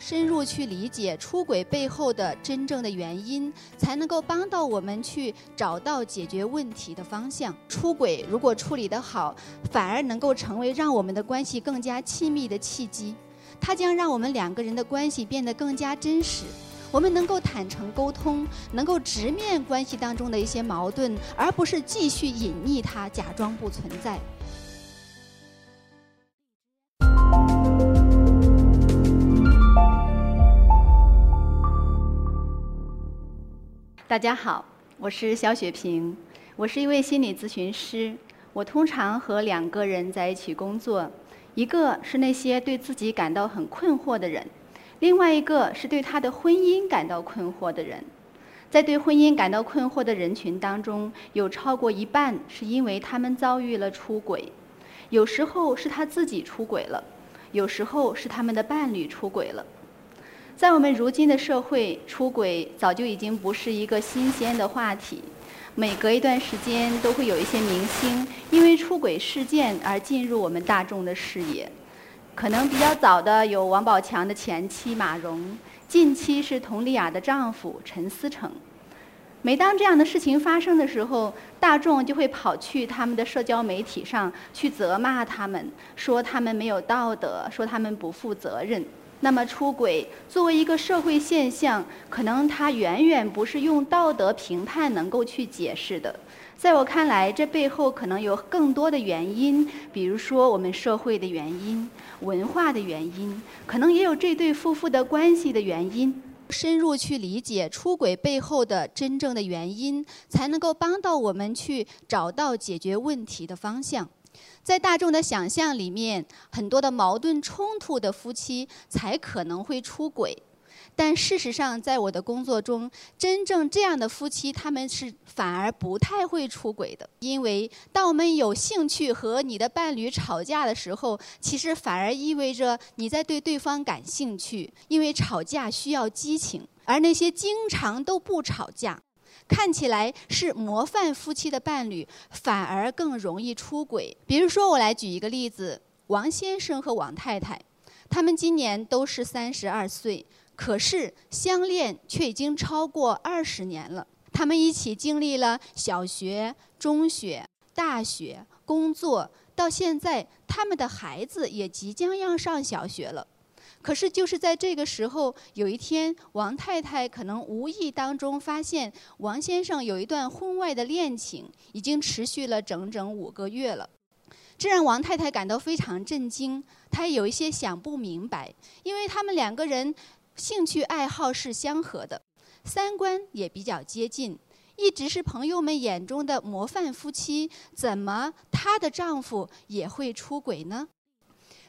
深入去理解出轨背后的真正的原因，才能够帮到我们去找到解决问题的方向。出轨如果处理得好，反而能够成为让我们的关系更加亲密的契机。它将让我们两个人的关系变得更加真实。我们能够坦诚沟通，能够直面关系当中的一些矛盾，而不是继续隐匿它，假装不存在。大家好，我是肖雪萍，我是一位心理咨询师。我通常和两个人在一起工作，一个是那些对自己感到很困惑的人，另外一个是对他的婚姻感到困惑的人。在对婚姻感到困惑的人群当中，有超过一半是因为他们遭遇了出轨，有时候是他自己出轨了，有时候是他们的伴侣出轨了。在我们如今的社会，出轨早就已经不是一个新鲜的话题。每隔一段时间，都会有一些明星因为出轨事件而进入我们大众的视野。可能比较早的有王宝强的前妻马蓉，近期是佟丽娅的丈夫陈思诚。每当这样的事情发生的时候，大众就会跑去他们的社交媒体上去责骂他们，说他们没有道德，说他们不负责任。那么，出轨作为一个社会现象，可能它远远不是用道德评判能够去解释的。在我看来，这背后可能有更多的原因，比如说我们社会的原因、文化的原因，可能也有这对夫妇的关系的原因。深入去理解出轨背后的真正的原因，才能够帮到我们去找到解决问题的方向。在大众的想象里面，很多的矛盾冲突的夫妻才可能会出轨，但事实上，在我的工作中，真正这样的夫妻，他们是反而不太会出轨的。因为当我们有兴趣和你的伴侣吵架的时候，其实反而意味着你在对对方感兴趣，因为吵架需要激情，而那些经常都不吵架。看起来是模范夫妻的伴侣，反而更容易出轨。比如说，我来举一个例子：王先生和王太太，他们今年都是三十二岁，可是相恋却已经超过二十年了。他们一起经历了小学、中学、大学、工作，到现在，他们的孩子也即将要上小学了。可是，就是在这个时候，有一天，王太太可能无意当中发现王先生有一段婚外的恋情，已经持续了整整五个月了。这让王太太感到非常震惊，她有一些想不明白，因为他们两个人兴趣爱好是相合的，三观也比较接近，一直是朋友们眼中的模范夫妻，怎么她的丈夫也会出轨呢？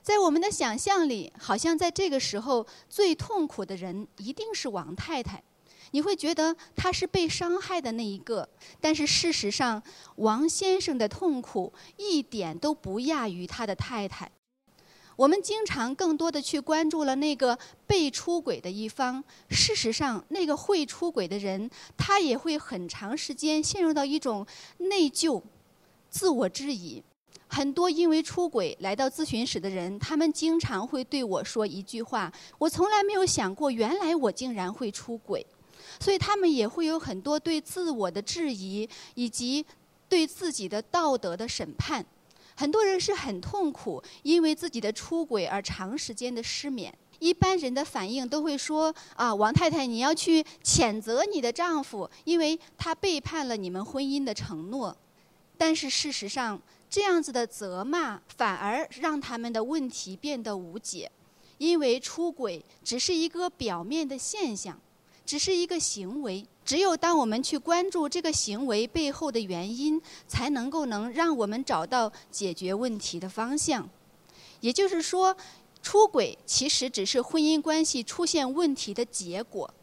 在我们的想象里，好像在这个时候最痛苦的人一定是王太太，你会觉得她是被伤害的那一个。但是事实上，王先生的痛苦一点都不亚于他的太太。我们经常更多的去关注了那个被出轨的一方，事实上，那个会出轨的人，他也会很长时间陷入到一种内疚、自我质疑。很多因为出轨来到咨询室的人，他们经常会对我说一句话：“我从来没有想过，原来我竟然会出轨。”所以他们也会有很多对自我的质疑，以及对自己的道德的审判。很多人是很痛苦，因为自己的出轨而长时间的失眠。一般人的反应都会说：“啊，王太太，你要去谴责你的丈夫，因为他背叛了你们婚姻的承诺。”但是事实上，这样子的责骂反而让他们的问题变得无解，因为出轨只是一个表面的现象，只是一个行为。只有当我们去关注这个行为背后的原因，才能够能让我们找到解决问题的方向。也就是说，出轨其实只是婚姻关系出现问题的结果，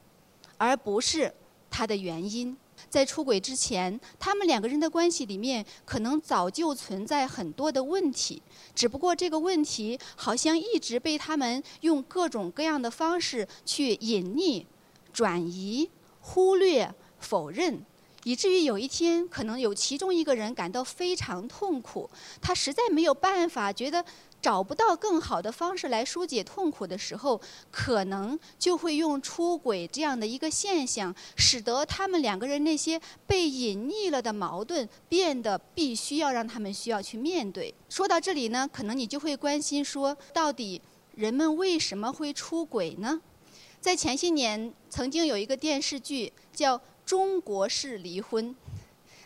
而不是它的原因。在出轨之前，他们两个人的关系里面可能早就存在很多的问题，只不过这个问题好像一直被他们用各种各样的方式去隐匿、转移、忽略、否认，以至于有一天，可能有其中一个人感到非常痛苦，他实在没有办法，觉得找不到更好的方式来疏解痛苦的时候，可能就会用出轨这样的一个现象，使得他们两个人那些被隐匿了的矛盾变得必须要让他们需要去面对。说到这里呢，可能你就会关心说，到底人们为什么会出轨呢？在前些年，曾经有一个电视剧叫《中国式离婚》。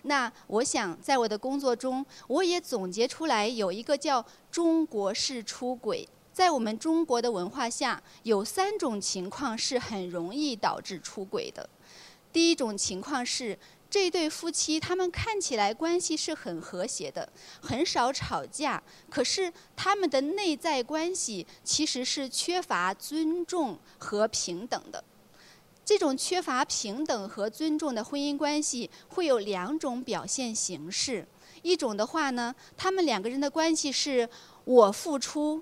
那我想，在我的工作中，我也总结出来有一个叫“中国式出轨”。在我们中国的文化下，有三种情况是很容易导致出轨的。第一种情况是，这对夫妻他们看起来关系是很和谐的，很少吵架，可是他们的内在关系其实是缺乏尊重和平等的。这种缺乏平等和尊重的婚姻关系会有两种表现形式。一种的话呢，他们两个人的关系是我付出，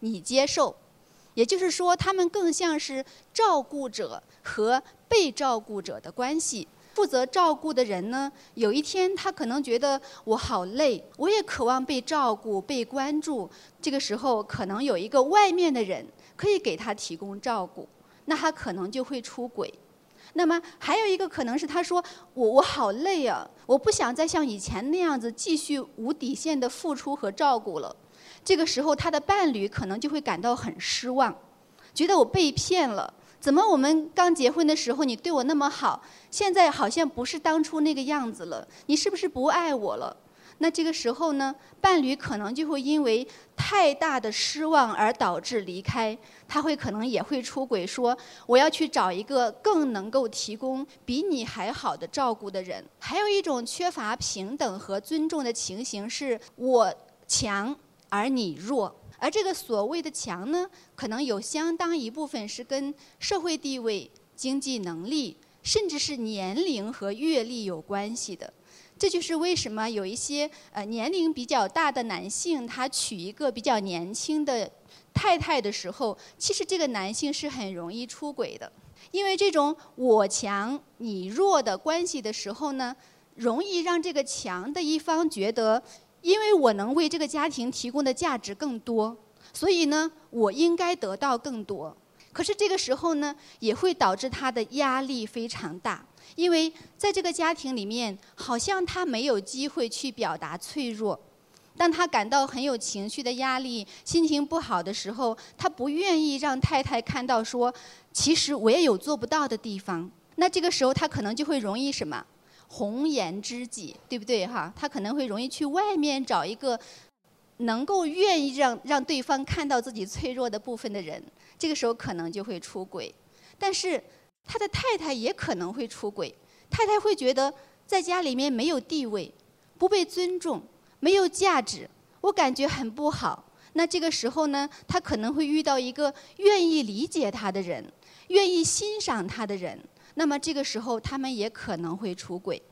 你接受，也就是说，他们更像是照顾者和被照顾者的关系。负责照顾的人呢，有一天他可能觉得我好累，我也渴望被照顾、被关注。这个时候，可能有一个外面的人可以给他提供照顾。那他可能就会出轨，那么还有一个可能是他说我我好累啊，我不想再像以前那样子继续无底线的付出和照顾了。这个时候他的伴侣可能就会感到很失望，觉得我被骗了。怎么我们刚结婚的时候你对我那么好，现在好像不是当初那个样子了？你是不是不爱我了？那这个时候呢，伴侣可能就会因为太大的失望而导致离开，他会可能也会出轨，说我要去找一个更能够提供比你还好的照顾的人。还有一种缺乏平等和尊重的情形是，我强而你弱，而这个所谓的强呢，可能有相当一部分是跟社会地位、经济能力，甚至是年龄和阅历有关系的。这就是为什么有一些呃年龄比较大的男性，他娶一个比较年轻的太太的时候，其实这个男性是很容易出轨的，因为这种我强你弱的关系的时候呢，容易让这个强的一方觉得，因为我能为这个家庭提供的价值更多，所以呢，我应该得到更多。可是这个时候呢，也会导致他的压力非常大。因为在这个家庭里面，好像他没有机会去表达脆弱。当他感到很有情绪的压力、心情不好的时候，他不愿意让太太看到说，其实我也有做不到的地方。那这个时候，他可能就会容易什么？红颜知己，对不对哈？他可能会容易去外面找一个能够愿意让让对方看到自己脆弱的部分的人。这个时候可能就会出轨，但是。他的太太也可能会出轨，太太会觉得在家里面没有地位，不被尊重，没有价值，我感觉很不好。那这个时候呢，他可能会遇到一个愿意理解他的人，愿意欣赏他的人。那么这个时候，他们也可能会出轨。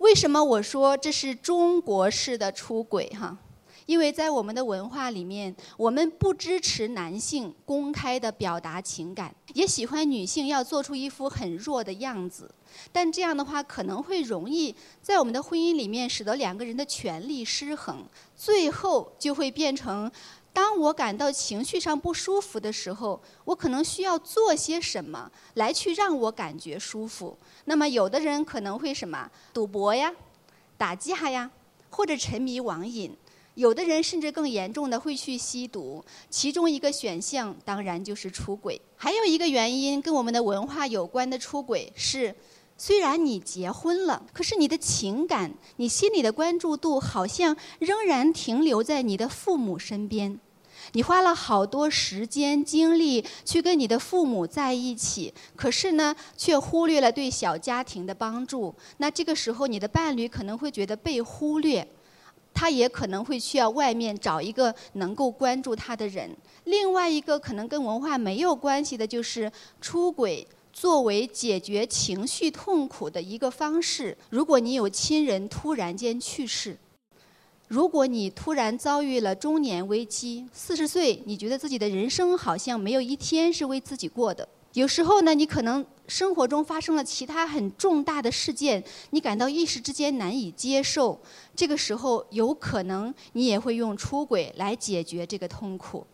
为什么我说这是中国式的出轨？哈？因为在我们的文化里面，我们不支持男性公开的表达情感，也喜欢女性要做出一副很弱的样子。但这样的话，可能会容易在我们的婚姻里面，使得两个人的权力失衡，最后就会变成：当我感到情绪上不舒服的时候，我可能需要做些什么来去让我感觉舒服。那么，有的人可能会什么？赌博呀，打架呀，或者沉迷网瘾。有的人甚至更严重的会去吸毒，其中一个选项当然就是出轨。还有一个原因跟我们的文化有关的出轨是，虽然你结婚了，可是你的情感、你心里的关注度好像仍然停留在你的父母身边。你花了好多时间精力去跟你的父母在一起，可是呢，却忽略了对小家庭的帮助。那这个时候，你的伴侣可能会觉得被忽略。他也可能会需要外面找一个能够关注他的人。另外一个可能跟文化没有关系的，就是出轨作为解决情绪痛苦的一个方式。如果你有亲人突然间去世，如果你突然遭遇了中年危机，四十岁，你觉得自己的人生好像没有一天是为自己过的，有时候呢，你可能生活中发生了其他很重大的事件，你感到一时之间难以接受。这个时候，有可能你也会用出轨来解决这个痛苦。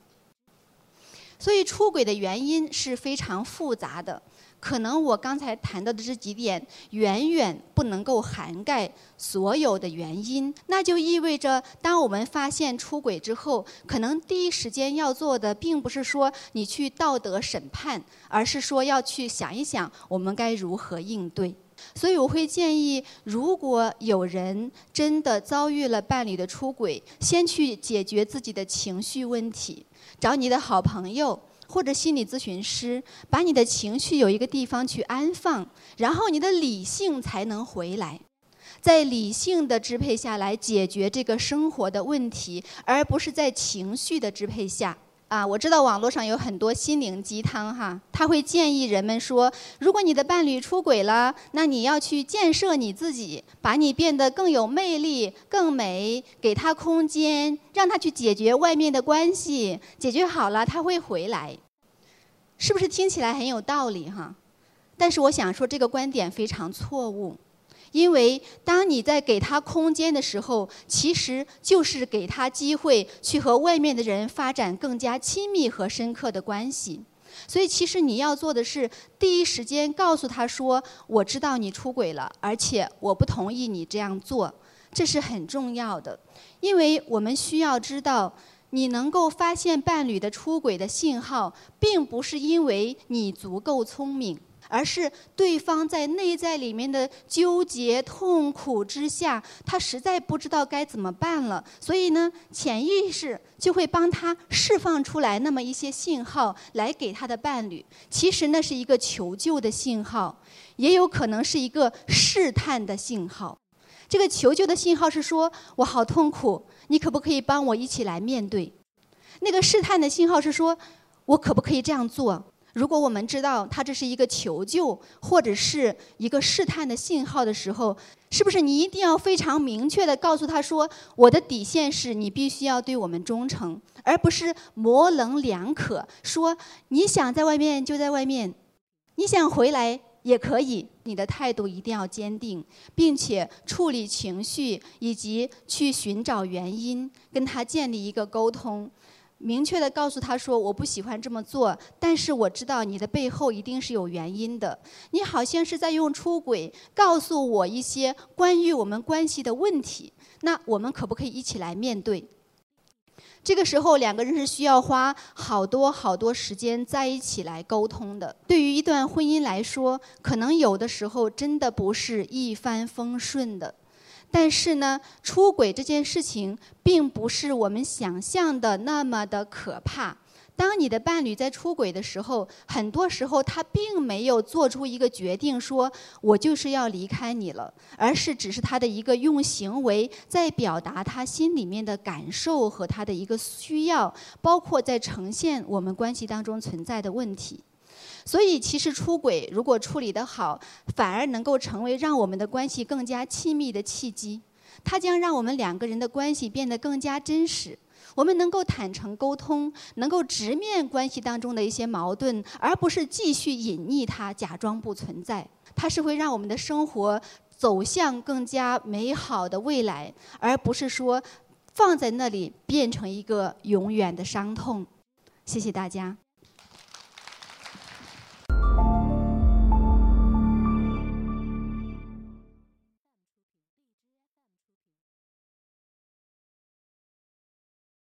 所以，出轨的原因是非常复杂的。可能我刚才谈到的这几点，远远不能够涵盖所有的原因。那就意味着，当我们发现出轨之后，可能第一时间要做的，并不是说你去道德审判，而是说要去想一想，我们该如何应对。所以，我会建议，如果有人真的遭遇了伴侣的出轨，先去解决自己的情绪问题，找你的好朋友。或者心理咨询师，把你的情绪有一个地方去安放，然后你的理性才能回来，在理性的支配下来解决这个生活的问题，而不是在情绪的支配下。啊，我知道网络上有很多心灵鸡汤哈，他会建议人们说，如果你的伴侣出轨了，那你要去建设你自己，把你变得更有魅力、更美，给他空间，让他去解决外面的关系，解决好了他会回来，是不是听起来很有道理哈？但是我想说，这个观点非常错误。因为当你在给他空间的时候，其实就是给他机会去和外面的人发展更加亲密和深刻的关系。所以，其实你要做的是第一时间告诉他说：“我知道你出轨了，而且我不同意你这样做。”这是很重要的，因为我们需要知道，你能够发现伴侣的出轨的信号，并不是因为你足够聪明。而是对方在内在里面的纠结、痛苦之下，他实在不知道该怎么办了，所以呢，潜意识就会帮他释放出来那么一些信号，来给他的伴侣。其实那是一个求救的信号，也有可能是一个试探的信号。这个求救的信号是说：“我好痛苦，你可不可以帮我一起来面对？”那个试探的信号是说：“我可不可以这样做？”如果我们知道他这是一个求救或者是一个试探的信号的时候，是不是你一定要非常明确的告诉他说，我的底线是你必须要对我们忠诚，而不是模棱两可说你想在外面就在外面，你想回来也可以，你的态度一定要坚定，并且处理情绪以及去寻找原因，跟他建立一个沟通。明确的告诉他说：“我不喜欢这么做，但是我知道你的背后一定是有原因的。你好像是在用出轨告诉我一些关于我们关系的问题。那我们可不可以一起来面对？这个时候，两个人是需要花好多好多时间在一起来沟通的。对于一段婚姻来说，可能有的时候真的不是一帆风顺的。”但是呢，出轨这件事情并不是我们想象的那么的可怕。当你的伴侣在出轨的时候，很多时候他并没有做出一个决定，说我就是要离开你了，而是只是他的一个用行为在表达他心里面的感受和他的一个需要，包括在呈现我们关系当中存在的问题。所以，其实出轨如果处理得好，反而能够成为让我们的关系更加亲密的契机。它将让我们两个人的关系变得更加真实。我们能够坦诚沟通，能够直面关系当中的一些矛盾，而不是继续隐匿它，假装不存在。它是会让我们的生活走向更加美好的未来，而不是说放在那里变成一个永远的伤痛。谢谢大家。